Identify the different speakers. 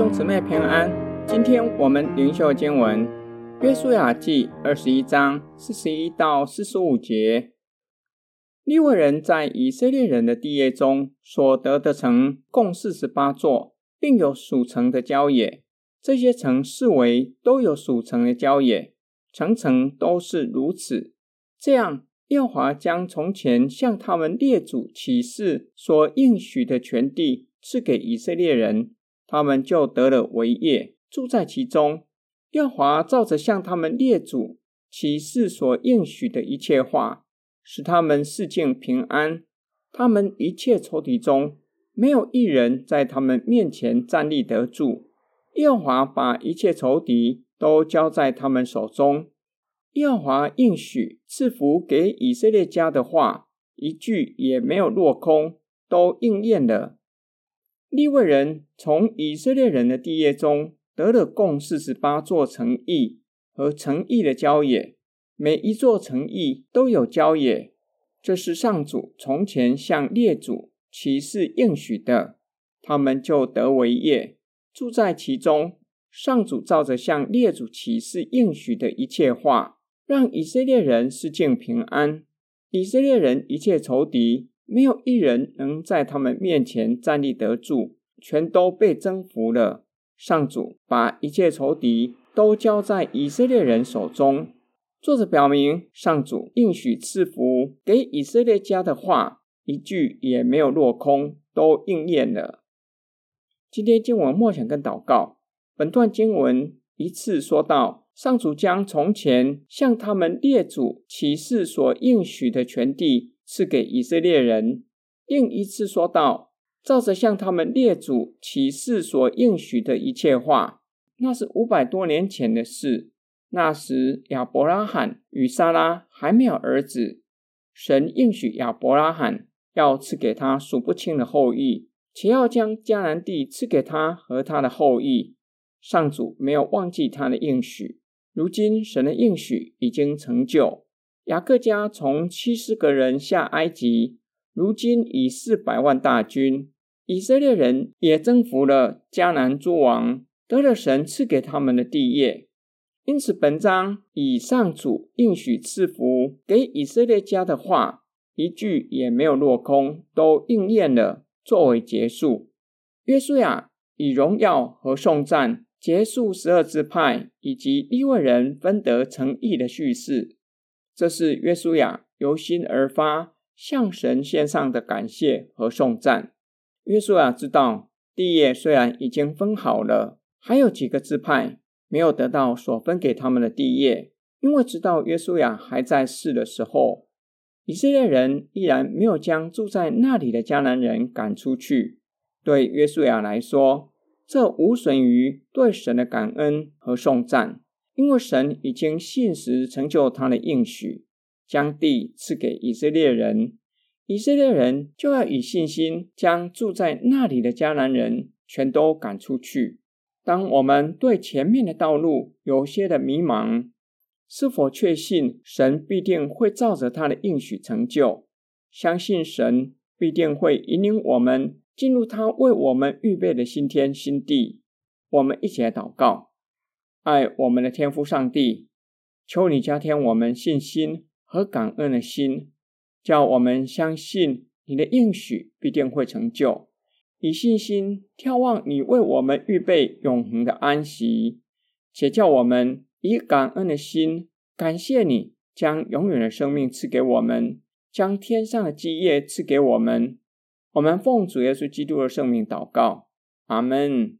Speaker 1: 兄姊妹平安，今天我们灵修经文《约书亚记》二十一章四十一到四十五节。利未人在以色列人的地业中所得的城共四十八座，并有属城的郊野。这些城四围都有属城的郊野，层层都是如此。这样，耶和华将从前向他们列祖起誓所应许的全地赐给以色列人。他们就得了为业，住在其中。耶华照着向他们列祖起誓所应许的一切话，使他们四境平安。他们一切仇敌中，没有一人在他们面前站立得住。耶华把一切仇敌都交在他们手中。耶华应许赐福给以色列家的话，一句也没有落空，都应验了。利未人从以色列人的地业中得了共四十八座城邑和城邑的郊野，每一座城邑都有郊野。这是上主从前向列祖起誓应许的，他们就得为业，住在其中。上主照着向列祖起誓应许的一切话，让以色列人四境平安。以色列人一切仇敌。没有一人能在他们面前站立得住，全都被征服了。上主把一切仇敌都交在以色列人手中。作者表明，上主应许赐福给以色列家的话，一句也没有落空，都应验了。今天经文默想跟祷告，本段经文一次说到，上主将从前向他们列祖起誓所应许的全地。赐给以色列人。另一次说道，照着向他们列祖起誓所应许的一切话，那是五百多年前的事。那时亚伯拉罕与撒拉还没有儿子，神应许亚伯拉罕要赐给他数不清的后裔，且要将迦南地赐给他和他的后裔。上主没有忘记他的应许，如今神的应许已经成就。雅各家从七十个人下埃及，如今已四百万大军。以色列人也征服了迦南诸王，得了神赐给他们的地业。因此，本章以上主应许赐福给以色列家的话，一句也没有落空，都应验了，作为结束。约书亚以荣耀和颂赞结束十二支派以及利未人分得城邑的叙事。这是约书亚由心而发向神献上的感谢和颂赞。约书亚知道地业虽然已经分好了，还有几个支派没有得到所分给他们的地业，因为直到约书亚还在世的时候，以色列人依然没有将住在那里的迦南人赶出去。对约书亚来说，这无损于对神的感恩和颂赞。因为神已经信实成就他的应许，将地赐给以色列人，以色列人就要以信心将住在那里的迦南人全都赶出去。当我们对前面的道路有些的迷茫，是否确信神必定会照着他的应许成就？相信神必定会引领我们进入他为我们预备的新天新地。我们一起来祷告。爱我们的天父上帝，求你加添我们信心和感恩的心，叫我们相信你的应许必定会成就，以信心眺望你为我们预备永恒的安息，且叫我们以感恩的心感谢你，将永远的生命赐给我们，将天上的基业赐给我们。我们奉主耶稣基督的圣名祷告，阿门。